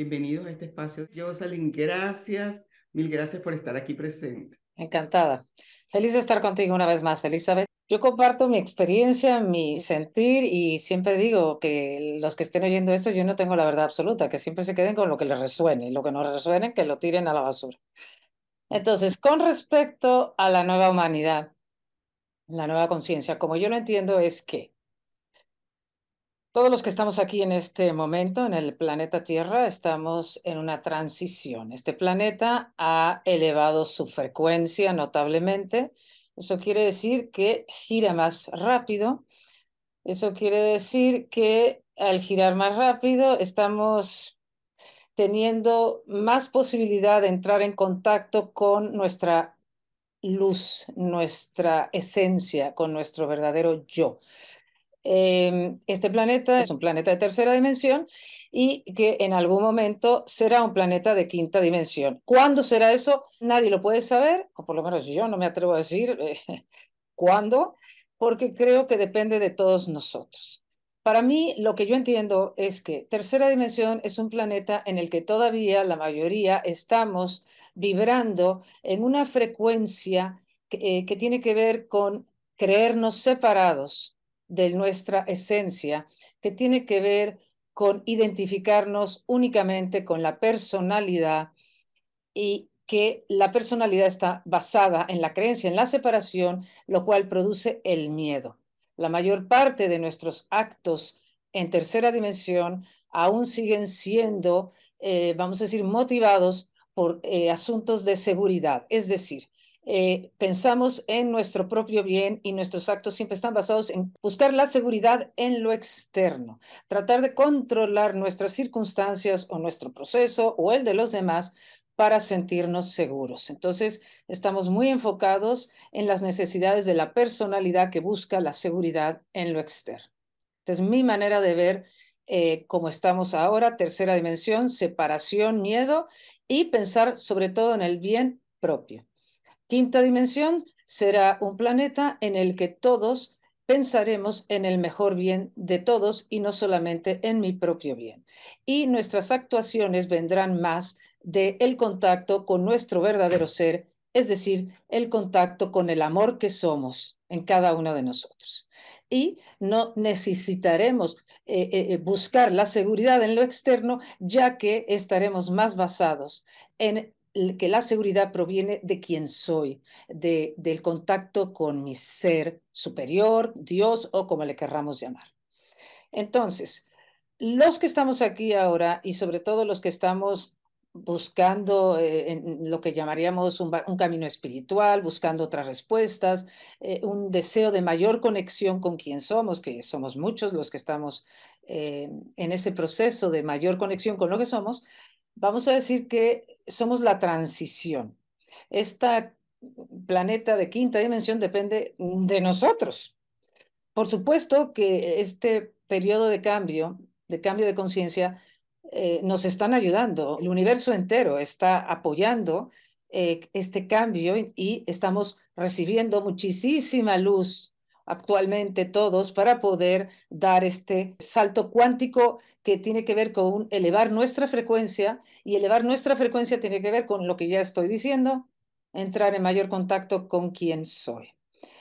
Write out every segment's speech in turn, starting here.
Bienvenidos a este espacio. Jocelyn, gracias, mil gracias por estar aquí presente. Encantada. Feliz de estar contigo una vez más, Elizabeth. Yo comparto mi experiencia, mi sentir y siempre digo que los que estén oyendo esto, yo no tengo la verdad absoluta, que siempre se queden con lo que les resuene y lo que no resuene, que lo tiren a la basura. Entonces, con respecto a la nueva humanidad, la nueva conciencia, como yo lo entiendo, es que todos los que estamos aquí en este momento, en el planeta Tierra, estamos en una transición. Este planeta ha elevado su frecuencia notablemente. Eso quiere decir que gira más rápido. Eso quiere decir que al girar más rápido estamos teniendo más posibilidad de entrar en contacto con nuestra luz, nuestra esencia, con nuestro verdadero yo. Em, este planeta es un planeta de tercera dimensión y que en algún momento será un planeta de quinta dimensión. ¿Cuándo será eso? Nadie lo puede saber, o por lo menos yo no me atrevo a decir eh, cuándo, porque creo que depende de todos nosotros. Para mí, lo que yo entiendo es que tercera dimensión es un planeta en el que todavía la mayoría estamos vibrando en una frecuencia que, eh, que tiene que ver con creernos separados de nuestra esencia, que tiene que ver con identificarnos únicamente con la personalidad y que la personalidad está basada en la creencia en la separación, lo cual produce el miedo. La mayor parte de nuestros actos en tercera dimensión aún siguen siendo, eh, vamos a decir, motivados por eh, asuntos de seguridad. Es decir, eh, pensamos en nuestro propio bien y nuestros actos siempre están basados en buscar la seguridad en lo externo, tratar de controlar nuestras circunstancias o nuestro proceso o el de los demás para sentirnos seguros. Entonces, estamos muy enfocados en las necesidades de la personalidad que busca la seguridad en lo externo. Entonces, mi manera de ver eh, cómo estamos ahora, tercera dimensión, separación, miedo y pensar sobre todo en el bien propio. Quinta dimensión será un planeta en el que todos pensaremos en el mejor bien de todos y no solamente en mi propio bien. Y nuestras actuaciones vendrán más el contacto con nuestro verdadero ser, es decir, el contacto con el amor que somos en cada uno de nosotros. Y no necesitaremos eh, eh, buscar la seguridad en lo externo, ya que estaremos más basados en que la seguridad proviene de quién soy, de, del contacto con mi ser superior, Dios o como le querramos llamar. Entonces, los que estamos aquí ahora y sobre todo los que estamos buscando eh, en lo que llamaríamos un, camino espiritual, buscando otras respuestas, eh, un deseo de mayor conexión con quien somos, que somos muchos los que estamos eh, en ese proceso de mayor conexión con lo que somos, vamos a decir que somos la transición. Esta planeta de quinta dimensión depende de nosotros. Por supuesto que este periodo de cambio, de cambio de conciencia, eh, nos están ayudando. El universo entero está apoyando eh, este cambio y estamos recibiendo muchísima luz actualmente todos para poder dar este salto cuántico que tiene que ver con elevar nuestra frecuencia y elevar nuestra frecuencia tiene que ver con lo que ya estoy diciendo, entrar en mayor contacto con quien soy.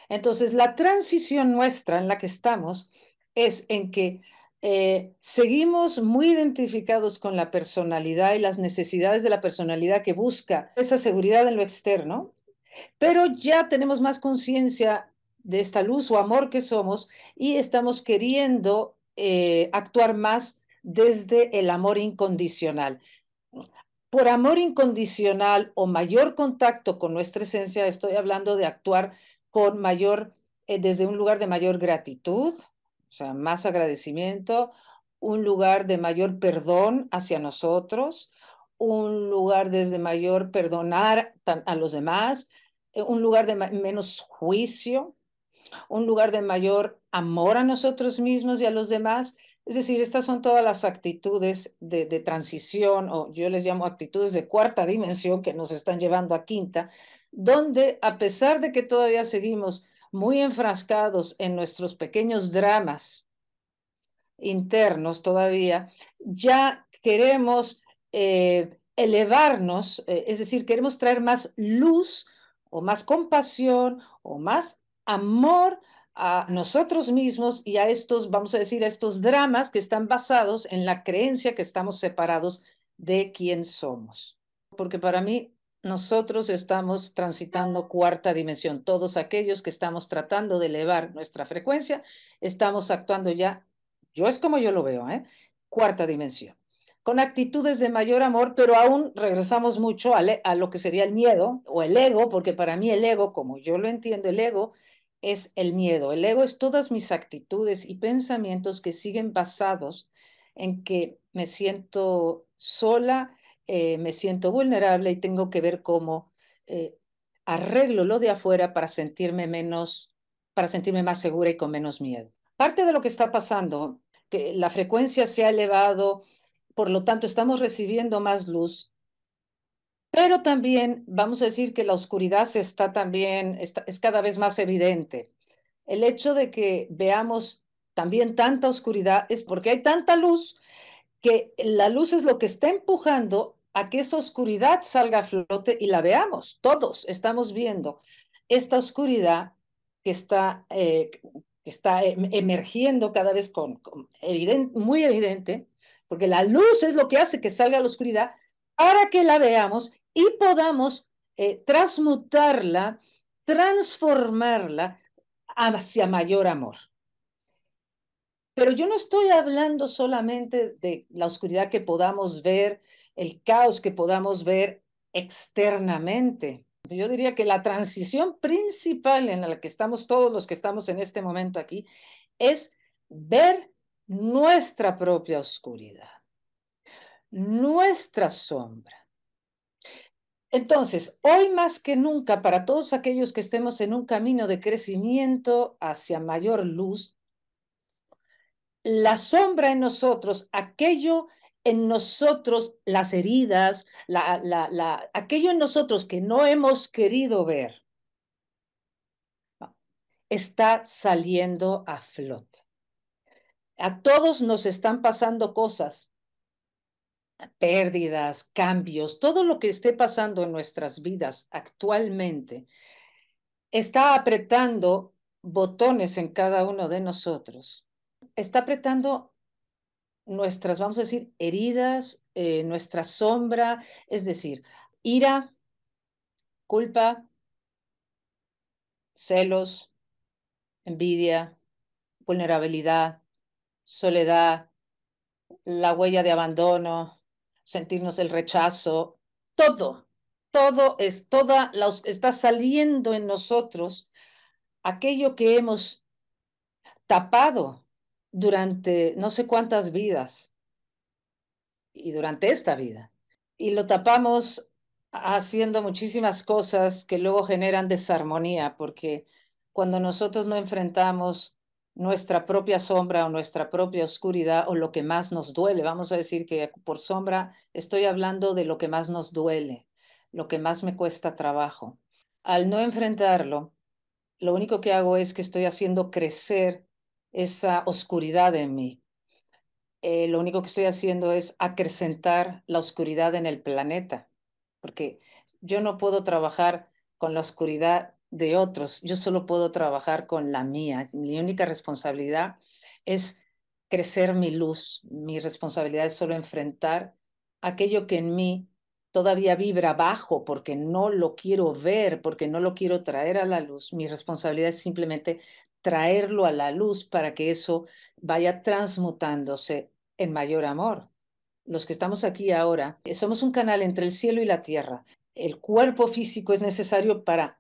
Entonces, la transición nuestra en la que estamos es en que eh, seguimos muy identificados con la personalidad y las necesidades de la personalidad que busca esa seguridad en lo externo, pero ya tenemos más conciencia de esta luz o amor que somos y estamos queriendo eh, actuar más desde el amor incondicional. Por amor incondicional o mayor contacto con nuestra esencia, estoy hablando de actuar con mayor, eh, desde un lugar de mayor gratitud, o sea, más agradecimiento, un lugar de mayor perdón hacia nosotros, un lugar desde mayor perdonar a los demás, eh, un lugar de menos juicio, un lugar de mayor amor a nosotros mismos y a los demás. Es decir, estas son todas las actitudes de, de, transición, o yo les llamo actitudes de cuarta dimensión que nos están llevando a quinta, donde a pesar de que todavía seguimos muy enfrascados en nuestros pequeños dramas internos todavía, ya queremos eh, elevarnos, eh, es decir, queremos traer más luz o más compasión o más amor a nosotros mismos y a estos, vamos a decir, a estos dramas que están basados en la creencia que estamos separados de quién somos. Porque para mí nosotros estamos transitando cuarta dimensión. Todos aquellos que estamos tratando de elevar nuestra frecuencia, estamos actuando ya, yo es como yo lo veo, ¿eh? cuarta dimensión, con actitudes de mayor amor, pero aún regresamos mucho a, a lo que sería el miedo o el ego, porque para mí el ego, como yo lo entiendo, el ego es el miedo. El ego es todas mis actitudes y pensamientos que siguen basados en que me siento sola, eh, me siento vulnerable y tengo que ver cómo eh, arreglo lo de afuera para sentirme menos, para sentirme más segura y con menos miedo. Parte de lo que está pasando, que la frecuencia se ha elevado, por lo tanto estamos recibiendo más luz, pero también vamos a decir que la oscuridad está también, es cada vez más evidente. El hecho de que veamos también tanta oscuridad es porque hay tanta luz que la luz es lo que está empujando a que esa oscuridad salga a flote y la veamos. Todos estamos viendo esta oscuridad que está, eh, está em, emergiendo cada vez con, muy evidente, porque la luz es lo que hace que salga la oscuridad para que la veamos y podamos eh, transmutarla, transformarla hacia mayor amor. Pero yo no estoy hablando solamente de la oscuridad que podamos ver, el caos que podamos ver externamente. Yo diría que la transición principal en la que estamos todos los que estamos en este momento aquí es ver nuestra propia oscuridad, nuestra sombra. Entonces, hoy más que nunca, para todos aquellos que estemos en un camino de crecimiento hacia mayor luz, la sombra en nosotros, aquello en nosotros, las heridas, la, la, aquello en nosotros que no hemos querido ver, está saliendo a flote. A todos nos están pasando cosas, pérdidas, cambios, todo lo que esté pasando en nuestras vidas actualmente está apretando botones en cada uno de nosotros. Está apretando nuestras, vamos a decir, heridas, eh, nuestra sombra, es decir, ira, culpa, celos, envidia, vulnerabilidad, soledad, la huella de abandono, sentirnos el rechazo, todo, todo es, toda está saliendo en nosotros aquello que hemos tapado durante no sé cuántas vidas y durante esta vida. Y lo tapamos haciendo muchísimas cosas que luego generan desarmonía, porque cuando nosotros no enfrentamos nuestra propia sombra o nuestra propia oscuridad o lo que más nos duele, vamos a decir que por sombra estoy hablando de lo que más nos duele, lo que más me cuesta trabajo. Al no enfrentarlo, lo único que hago es que estoy haciendo crecer esa oscuridad en mí. Eh, lo único que estoy haciendo es acrecentar la oscuridad en el planeta, porque yo no puedo trabajar con la oscuridad de otros, yo solo puedo trabajar con la mía. Mi única responsabilidad es crecer mi luz, mi responsabilidad es solo enfrentar aquello que en mí todavía vibra bajo porque no lo quiero ver, porque no lo quiero traer a la luz. Mi responsabilidad es simplemente traerlo a la luz para que eso vaya transmutándose en mayor amor. Los que estamos aquí ahora, eh, somos un canal entre el cielo y la tierra. El cuerpo físico es necesario para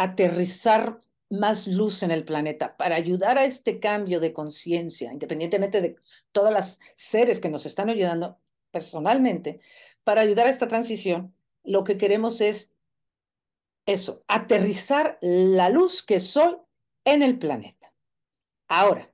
aterrizar más luz en el planeta, para ayudar a este cambio de conciencia, independientemente de todas las seres que nos están ayudando personalmente, para ayudar a esta transición, lo que queremos es eso, aterrizar la luz que soy en el planeta. Ahora,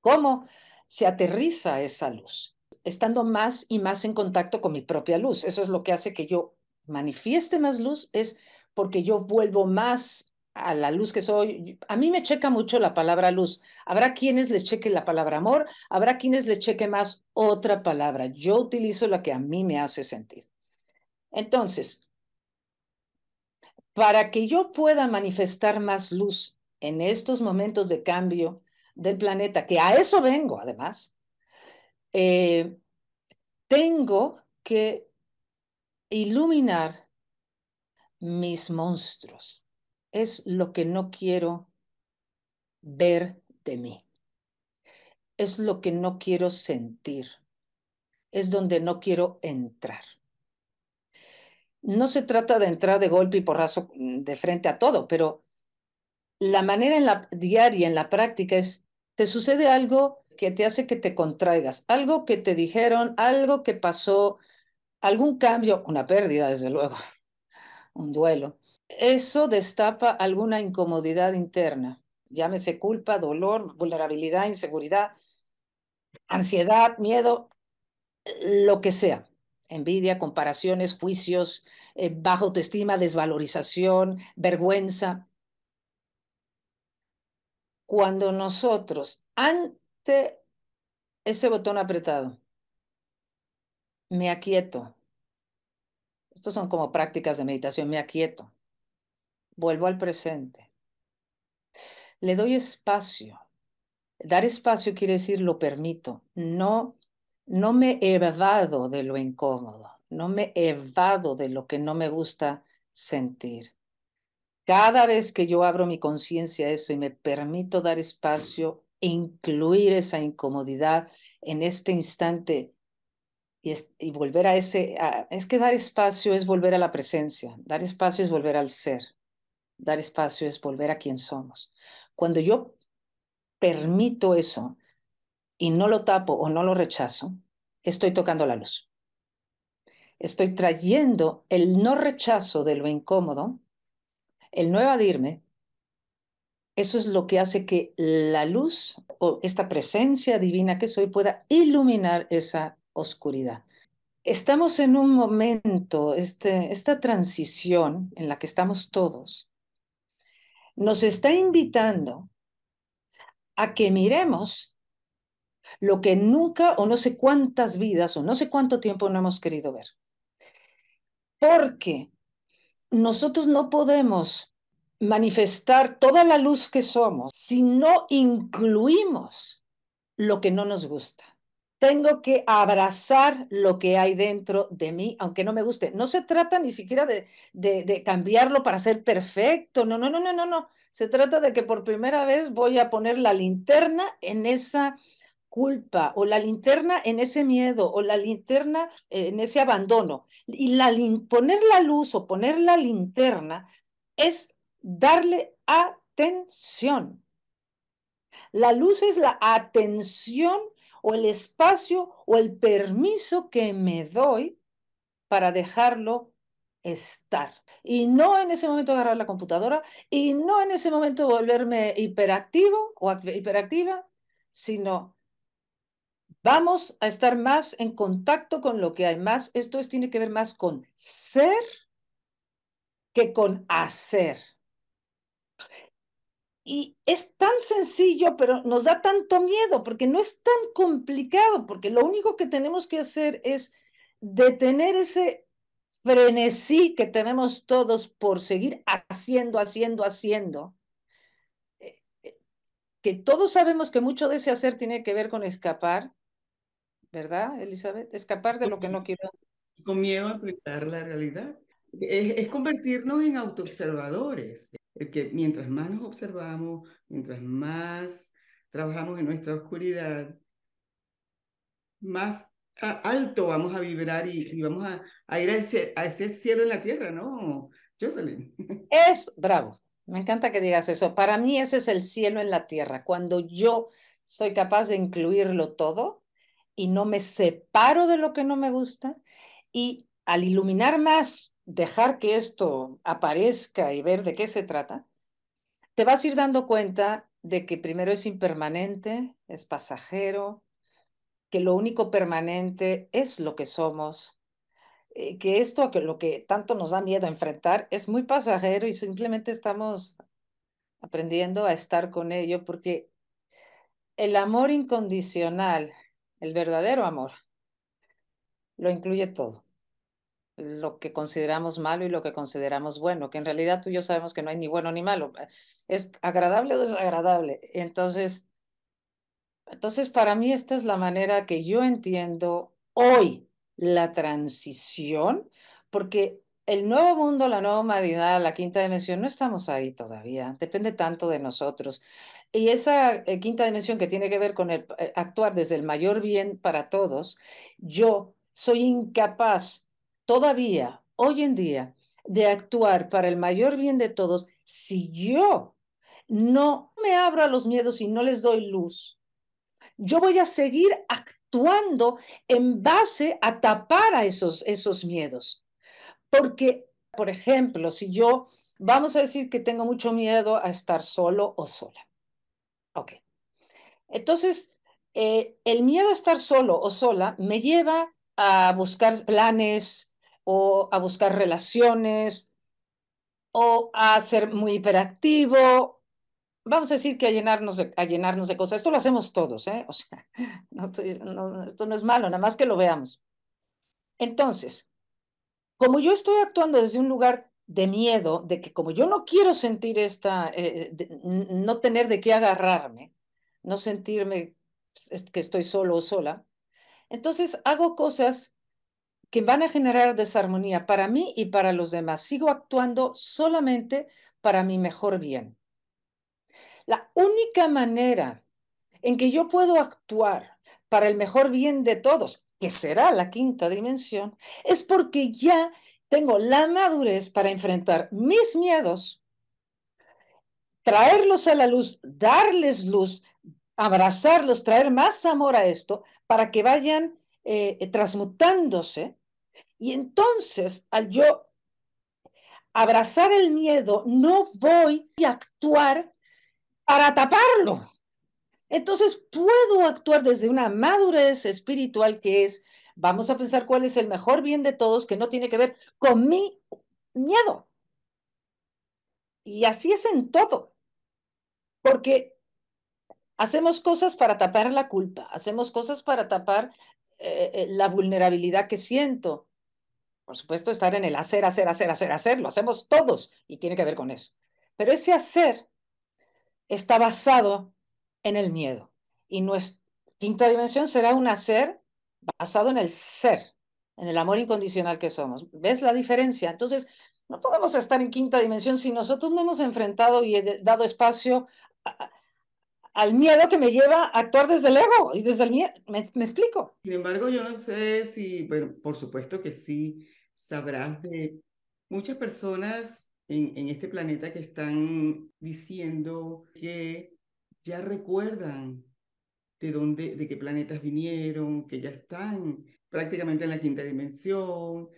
¿cómo se aterriza esa luz? Estando más y más en contacto con mi propia luz. Eso es lo que hace que yo manifieste más luz, es porque yo vuelvo más a la luz que soy. A mí me checa mucho la palabra luz. Habrá quienes les cheque la palabra amor, habrá quienes les cheque más otra palabra. Yo utilizo la que a mí me hace sentir. Entonces, para que yo pueda manifestar más luz en estos momentos de cambio del planeta, que a eso vengo además, eh, tengo que iluminar mis monstruos. Es lo que no quiero ver de mí. Es lo que no quiero sentir. Es donde no quiero entrar no se trata de entrar de golpe y porrazo mm, de frente a todo, pero la manera en la diaria, en la práctica, es, te sucede algo que te hace que te contraigas, algo que te dijeron, algo que pasó, algún cambio, una pérdida, desde luego, un duelo. Eso destapa alguna incomodidad interna, llámese culpa, dolor, vulnerabilidad, inseguridad, ansiedad, miedo, lo que sea envidia, comparaciones, juicios, eh, baja autoestima, desvalorización, vergüenza. Cuando nosotros, ante ese botón apretado, me aquieto, estos son como prácticas de meditación, me aquieto, vuelvo al presente, le doy espacio. Dar espacio quiere decir lo permito, no no me evado de lo incómodo, no me evado de lo que no me gusta sentir. Cada vez que yo abro mi conciencia a eso y me permito dar espacio e incluir esa incomodidad en este instante y, volver a ese, es que dar espacio es volver a la presencia, dar espacio es volver al ser, dar espacio es volver a quien somos. Cuando yo permito eso, y no lo tapo o no lo rechazo, estoy tocando la luz. Estoy trayendo el no rechazo de lo incómodo, el no evadirme. Eso es lo que hace que la luz o esta presencia divina que soy pueda iluminar esa oscuridad. Estamos en un momento, este, esta transición en la que estamos todos, nos está invitando a que miremos lo que nunca o no sé cuántas vidas o no sé cuánto tiempo no hemos querido ver. Porque nosotros no podemos manifestar toda la luz que somos si no incluimos lo que no nos gusta. Tengo que abrazar lo que hay dentro de mí, aunque no me guste. No se trata ni siquiera de, de, cambiarlo para ser perfecto. No, no, no, no, no, no. Se trata de que por primera vez voy a poner la linterna en esa culpa o la linterna en ese miedo o la linterna en ese abandono. Y la, poner la luz o poner la linterna es darle atención. La luz es la atención o el espacio o el permiso que me doy para dejarlo estar. Y no en ese momento agarrar la computadora y no en ese momento volverme hiperactivo o hiperactiva, sino Vamos a estar más en contacto con lo que hay más. Esto es, tiene que ver más con ser que con hacer. Y es tan sencillo, pero nos da tanto miedo porque no es tan complicado, porque lo único que tenemos que hacer es detener ese frenesí que tenemos todos por seguir haciendo, haciendo, haciendo. Eh, eh, que todos sabemos que mucho de ese hacer tiene que ver con escapar, ¿verdad, Elizabeth? Escapar de lo que no quiero. Con miedo a enfrentar la realidad. Es, convertirnos en autoobservadores, que mientras más nos observamos, mientras más trabajamos en nuestra oscuridad, más alto vamos a vibrar y, vamos a, ir a ese, a ese cielo en la tierra, ¿no, Jocelyn? Es bravo. Me encanta que digas eso. Para mí ese es el cielo en la tierra. Cuando yo soy capaz de incluirlo todo, y no me separo de lo que no me gusta Y al iluminar más, dejar que esto aparezca y ver de qué se trata, te vas a ir dando cuenta de que primero es impermanente, es pasajero, que lo único permanente es lo que somos, eh, que esto, lo que tanto nos da miedo enfrentar, es muy pasajero y simplemente estamos aprendiendo a estar con ello, porque el amor incondicional, el verdadero amor, lo incluye todo. Lo que consideramos malo y lo que consideramos bueno, que en realidad tú y yo sabemos que no hay ni bueno ni malo. Es agradable o desagradable. Entonces, entonces para mí esta es la manera que yo entiendo hoy la transición, porque el nuevo mundo, la nueva humanidad, la quinta dimensión, no estamos ahí todavía, depende tanto de nosotros. Y esa eh, quinta dimensión que tiene que ver con el, eh, actuar desde el mayor bien para todos, yo soy incapaz todavía, hoy en día, de actuar para el mayor bien de todos si yo no me abro a los miedos y no les doy luz. Yo voy a seguir actuando en base a tapar a esos, esos miedos. Porque, por ejemplo, si yo, vamos a decir que tengo mucho miedo a estar solo o sola. Ok. Entonces, eh, el miedo a estar solo o sola me lleva a buscar planes o a buscar relaciones o a ser muy hiperactivo. Vamos a decir que a llenarnos de, a llenarnos de cosas. Esto lo hacemos todos, ¿eh? O sea, esto no es malo, nada más que lo veamos. Entonces, como yo estoy actuando desde un lugar de miedo, de que como yo no quiero sentir esta, eh, no tener de qué agarrarme, no sentirme que estoy solo o sola, entonces hago cosas que van a generar desarmonía para mí y para los demás. Sigo actuando solamente para mi mejor bien. La única manera en que yo puedo actuar para el mejor bien de todos que será la quinta dimensión, es porque ya tengo la madurez para enfrentar mis miedos, traerlos a la luz, darles luz, abrazarlos, traer más amor a esto para que vayan eh, transmutándose. Y entonces, al yo abrazar el miedo, no voy a actuar para taparlo. Entonces puedo actuar desde una madurez espiritual que es, vamos a pensar cuál es el mejor bien de todos que no tiene que ver con mi miedo. Y así es en todo. Porque hacemos cosas para tapar la culpa, hacemos cosas para tapar eh, eh, la vulnerabilidad que siento. Por supuesto, estar en el hacer, hacer, hacer, hacer, hacer, lo hacemos todos y tiene que ver con eso. Pero ese hacer está basado en el miedo. Y nuestra quinta dimensión será un hacer basado en el ser, en el amor incondicional que somos. ¿Ves la diferencia? Entonces, no podemos estar en quinta dimensión si nosotros no hemos enfrentado y dado espacio al miedo que me lleva a actuar desde el ego y desde el miedo. ¿Me, ¿Me, explico? Sin embargo, yo no sé si, bueno, por supuesto que sí, sabrás de muchas personas en, en este planeta que están diciendo que ya recuerdan de dónde, de qué planetas vinieron, que ya están prácticamente en la quinta dimensión,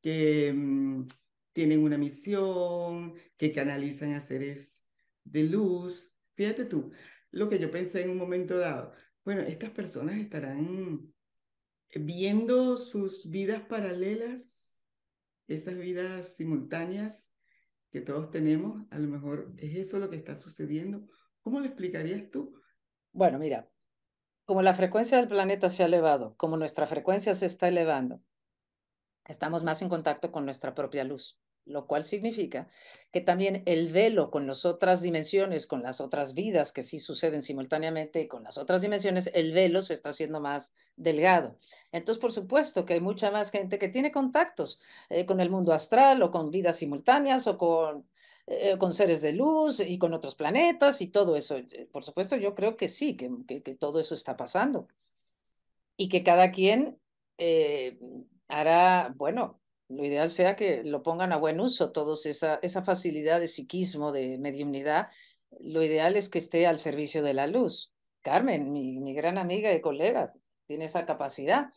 que mm, tienen una misión, que canalizan a seres de luz. Fíjate tú, lo que yo pensé en un momento dado, bueno, estas personas estarán viendo sus vidas paralelas, esas vidas simultáneas que todos tenemos, a lo mejor es eso lo que está sucediendo, ¿Cómo lo explicarías tú? Bueno, mira, como la frecuencia del planeta se ha elevado, como nuestra frecuencia se está elevando, estamos más en contacto con nuestra propia luz, lo cual significa que también el velo con las otras dimensiones, con las otras vidas que sí suceden simultáneamente, con las otras dimensiones, el velo se está haciendo más delgado. Entonces, por supuesto que hay mucha más gente que tiene contactos eh, con el mundo astral o con vidas simultáneas o con eh, con seres de luz y con otros planetas y todo eso. Eh, por supuesto, yo creo que sí, que, que, todo eso está pasando. Y que cada quien eh, hará, bueno, lo ideal sea que lo pongan a buen uso, todos esa, esa facilidad de psiquismo, de mediumnidad, lo ideal es que esté al servicio de la luz. Carmen, mi, mi gran amiga y colega, tiene esa capacidad.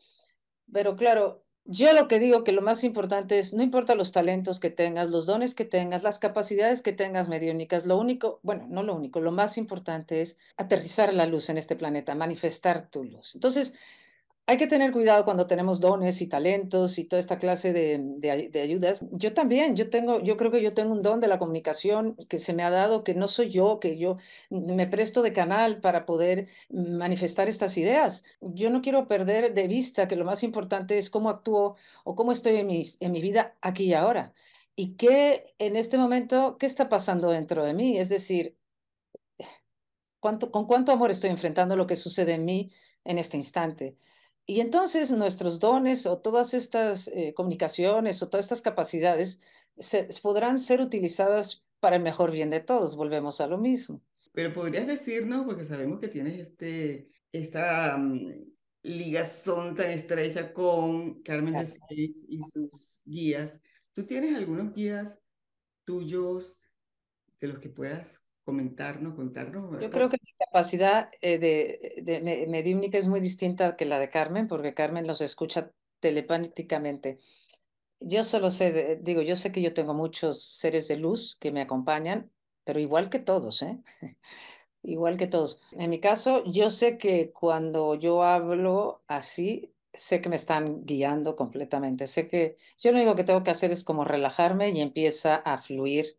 Pero claro, Yo lo que digo que lo más importante es, no importa los talentos que tengas, los dones que tengas, las capacidades que tengas mediúnicas, lo único, bueno, no lo único, lo más importante es aterrizar la luz en este planeta, manifestar tu luz. Entonces, hay que tener cuidado cuando tenemos dones y talentos y toda esta clase de, de, ayudas. Yo también, yo tengo, yo creo que yo tengo un don de la comunicación que se me ha dado, que no soy yo, que yo me presto de canal para poder manifestar estas ideas. Yo no quiero perder de vista que lo más importante es cómo actúo o cómo estoy en mi, en mi vida aquí y ahora. Y qué en este momento, qué está pasando dentro de mí. Es decir, ¿cuánto, con cuánto amor estoy enfrentando lo que sucede en mí en este instante. Y entonces nuestros dones o todas estas eh, comunicaciones o todas estas capacidades se, podrán ser utilizadas para el mejor bien de todos. Volvemos a lo mismo. Pero podrías decirnos, porque sabemos que tienes este, esta mm, ligazón tan estrecha con Carmen de y sus guías. ¿Tú tienes algunos guías tuyos de los que puedas comentarnos, contarnos. Yo creo que mi capacidad eh, de, de, es muy distinta que la de Carmen, porque Carmen los escucha telepáticamente. Yo solo sé, digo, yo sé que yo tengo muchos seres de luz que me acompañan, pero igual que todos, ¿eh? igual que todos. En mi caso, yo sé que cuando yo hablo así, sé que me están guiando completamente. Sé que yo lo único que tengo que hacer es como relajarme y empieza a fluir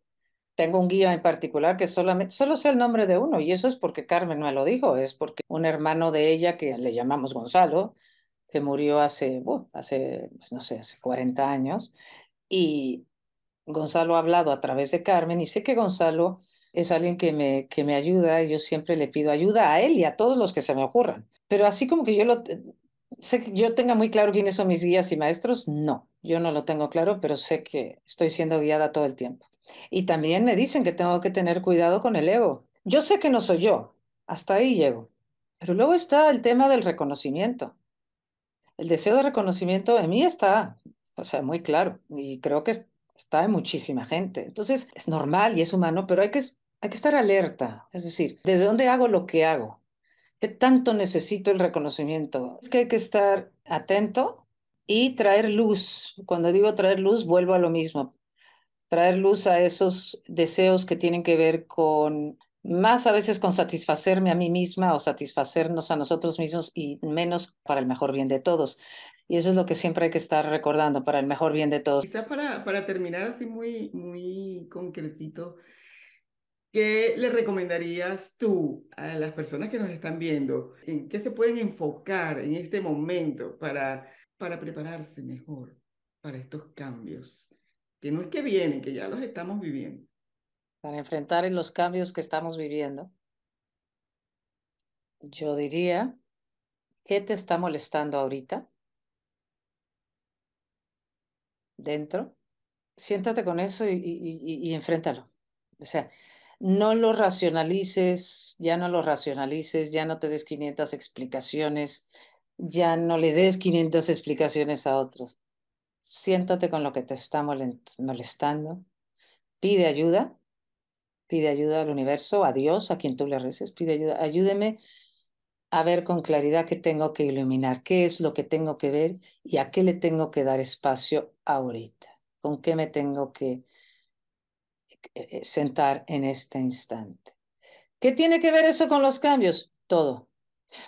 tengo un guía en particular que solamente, solo sé el nombre de uno y eso es porque Carmen me lo dijo, es porque un hermano de ella que le llamamos Gonzalo, que murió hace, hace, pues no sé, hace 40 años y Gonzalo ha hablado a través de Carmen y sé que Gonzalo es alguien que me, que me ayuda y yo siempre le pido ayuda a él y a todos los que se me ocurran. Pero así como que yo lo sé que yo tenga muy claro quiénes son mis guías y maestros, no, yo no lo tengo claro, pero sé que estoy siendo guiada todo el tiempo. Y también me dicen que tengo que tener cuidado con el ego. Yo sé que no soy yo, hasta ahí llego. Pero luego está el tema del reconocimiento. El deseo de reconocimiento en mí está, o sea, muy claro, y creo que está en muchísima gente. Entonces, es normal y es humano, pero hay que, hay que estar alerta. Es decir, ¿desde dónde hago lo que hago? ¿Qué tanto necesito el reconocimiento? Es que hay que estar atento y traer luz. Cuando digo traer luz, vuelvo a lo mismo traer luz a esos deseos que tienen que ver con más a veces con satisfacerme a mí misma o satisfacernos a nosotros mismos y menos para el mejor bien de todos. Y eso es lo que siempre hay que estar recordando, para el mejor bien de todos. Quizá para, para terminar así muy, muy concretito, ¿qué le recomendarías tú a las personas que nos están viendo? ¿En qué se pueden enfocar en este momento para, para prepararse mejor para estos cambios? Que no es que vienen, que ya los estamos viviendo. Para enfrentar los cambios que estamos viviendo, yo diría, ¿qué te está molestando ahorita? Dentro. Siéntate con eso y, y, enfréntalo. O sea, no lo racionalices, ya no lo racionalices, ya no te des 500 explicaciones, ya no le des 500 explicaciones a otros siéntate con lo que te está molestando, pide ayuda, pide ayuda al universo, a Dios, a quien tú le reces, pide ayuda, ayúdeme a ver con claridad qué tengo que iluminar, qué es lo que tengo que ver y a qué le tengo que dar espacio ahorita, con qué me tengo que eh, sentar en este instante. ¿Qué tiene que ver eso con los cambios? Todo.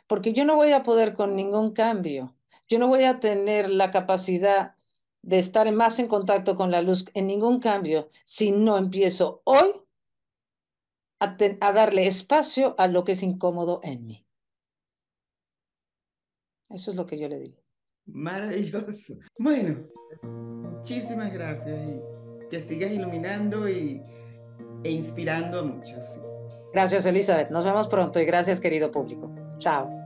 Porque yo no voy a poder con ningún cambio. Yo no voy a tener la capacidad de estar más en contacto con la luz en ningún cambio si no empiezo hoy a, darle espacio a lo que es incómodo en mí. Eso es lo que yo le digo. Maravilloso. Bueno, muchísimas gracias y que sigas iluminando y, e inspirando a muchos. Gracias, Elizabeth. Nos vemos pronto y gracias, querido público. Chao.